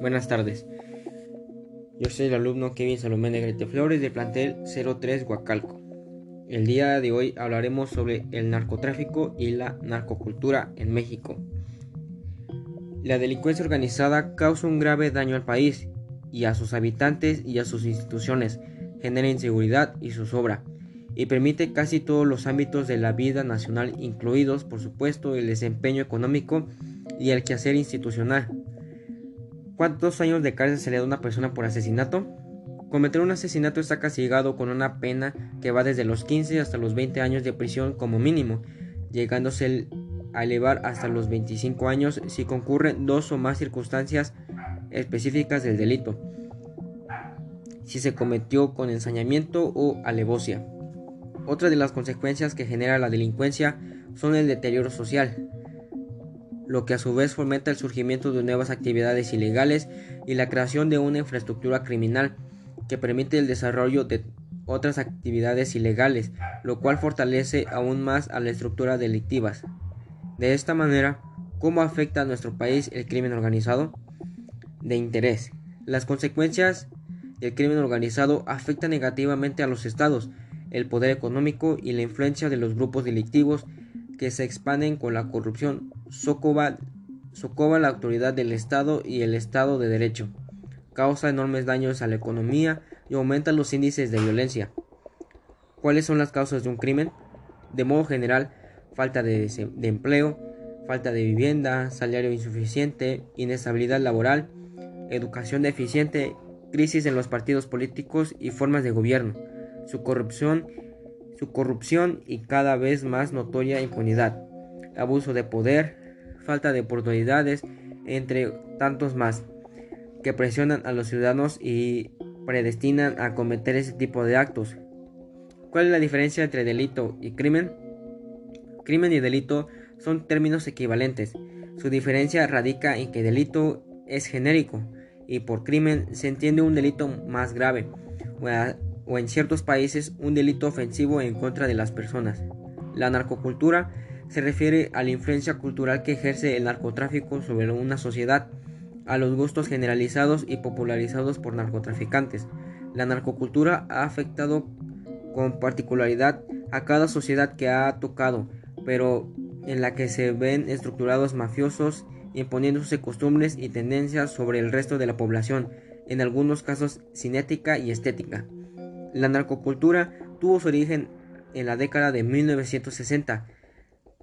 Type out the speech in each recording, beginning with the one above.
Buenas tardes. Yo soy el alumno Kevin Salomé Negrete Flores del plantel 03 Huacalco. El día de hoy hablaremos sobre el narcotráfico y la narcocultura en México. La delincuencia organizada causa un grave daño al país y a sus habitantes y a sus instituciones, genera inseguridad y zozobra, y permite casi todos los ámbitos de la vida nacional, incluidos, por supuesto, el desempeño económico y el quehacer institucional. ¿Cuántos años de cárcel se le da a una persona por asesinato? Cometer un asesinato está castigado con una pena que va desde los 15 hasta los 20 años de prisión como mínimo, llegándose a elevar hasta los 25 años si concurren dos o más circunstancias específicas del delito, si se cometió con ensañamiento o alevosía. Otra de las consecuencias que genera la delincuencia son el deterioro social, lo que a su vez fomenta el surgimiento de nuevas actividades ilegales y la creación de una infraestructura criminal que permite el desarrollo de otras actividades ilegales, lo cual fortalece aún más a la estructura delictivas. De esta manera, ¿cómo afecta a nuestro país el crimen organizado? De interés. Las consecuencias del crimen organizado afectan negativamente a los estados, el poder económico y la influencia de los grupos delictivos que se expanden con la corrupción, socova, la autoridad del Estado y el Estado de Derecho, causa enormes daños a la economía y aumenta los índices de violencia. ¿Cuáles son las causas de un crimen? De modo general, falta de, de empleo, falta de vivienda, salario insuficiente, inestabilidad laboral, educación deficiente, crisis en los partidos políticos y formas de gobierno, su corrupción su corrupción y cada vez más notoria impunidad, abuso de poder, falta de oportunidades, entre tantos más, que presionan a los ciudadanos y predestinan a cometer ese tipo de actos. ¿Cuál es la diferencia entre delito y crimen? Crimen y delito son términos equivalentes. Su diferencia radica en que delito es genérico y por crimen se entiende un delito más grave o en ciertos países un delito ofensivo en contra de las personas. La narcocultura se refiere a la influencia cultural que ejerce el narcotráfico sobre una sociedad, a los gustos generalizados y popularizados por narcotraficantes. La narcocultura ha afectado con particularidad a cada sociedad que ha tocado, pero en la que se ven estructurados mafiosos imponiéndose costumbres y tendencias sobre el resto de la población, en algunos casos cinética y estética. La narcocultura tuvo su origen en la década de 1960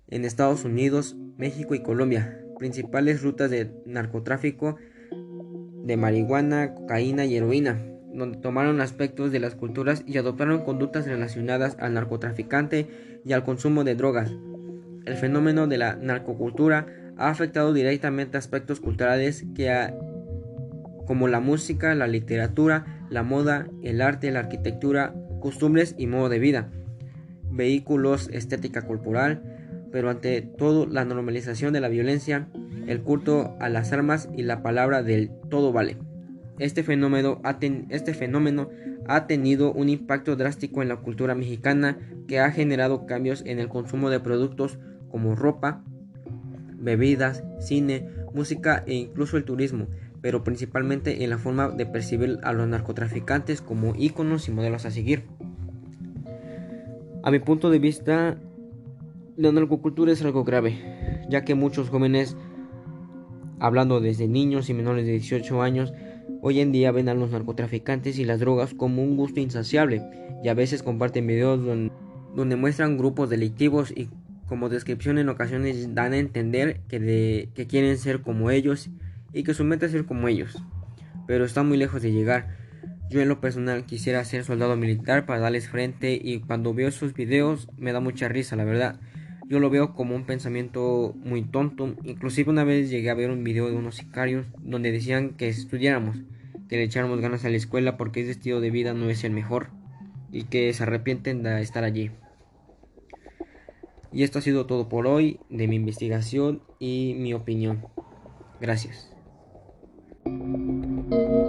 en Estados Unidos, México y Colombia. Principales rutas de narcotráfico de marihuana, cocaína y heroína, donde tomaron aspectos de las culturas y adoptaron conductas relacionadas al narcotraficante y al consumo de drogas. El fenómeno de la narcocultura ha afectado directamente aspectos culturales que como la música, la literatura, la moda, el arte, la arquitectura, costumbres y modo de vida, vehículos, estética corporal, pero ante todo la normalización de la violencia, el culto a las armas y la palabra del todo vale. Este fenómeno, ha este fenómeno ha tenido un impacto drástico en la cultura mexicana que ha generado cambios en el consumo de productos como ropa, bebidas, cine, música e incluso el turismo, pero principalmente en la forma de percibir a los narcotraficantes como íconos y modelos a seguir. A mi punto de vista, la narcocultura es algo grave, ya que muchos jóvenes, hablando desde niños y menores de 18 años, hoy en día ven a los narcotraficantes y las drogas como un gusto insaciable y a veces comparten videos donde, muestran grupos delictivos y como descripción en ocasiones dan a entender que, que quieren ser como ellos y que su meta es ser como ellos, pero está muy lejos de llegar. Yo en lo personal quisiera ser soldado militar para darles frente y cuando veo esos videos me da mucha risa, la verdad. Yo lo veo como un pensamiento muy tonto. Inclusive una vez llegué a ver un video de unos sicarios donde decían que estudiáramos, que le echáramos ganas a la escuela porque ese estilo de vida no es el mejor y que se arrepienten de estar allí. Y esto ha sido todo por hoy de mi investigación y mi opinión. Gracias. Música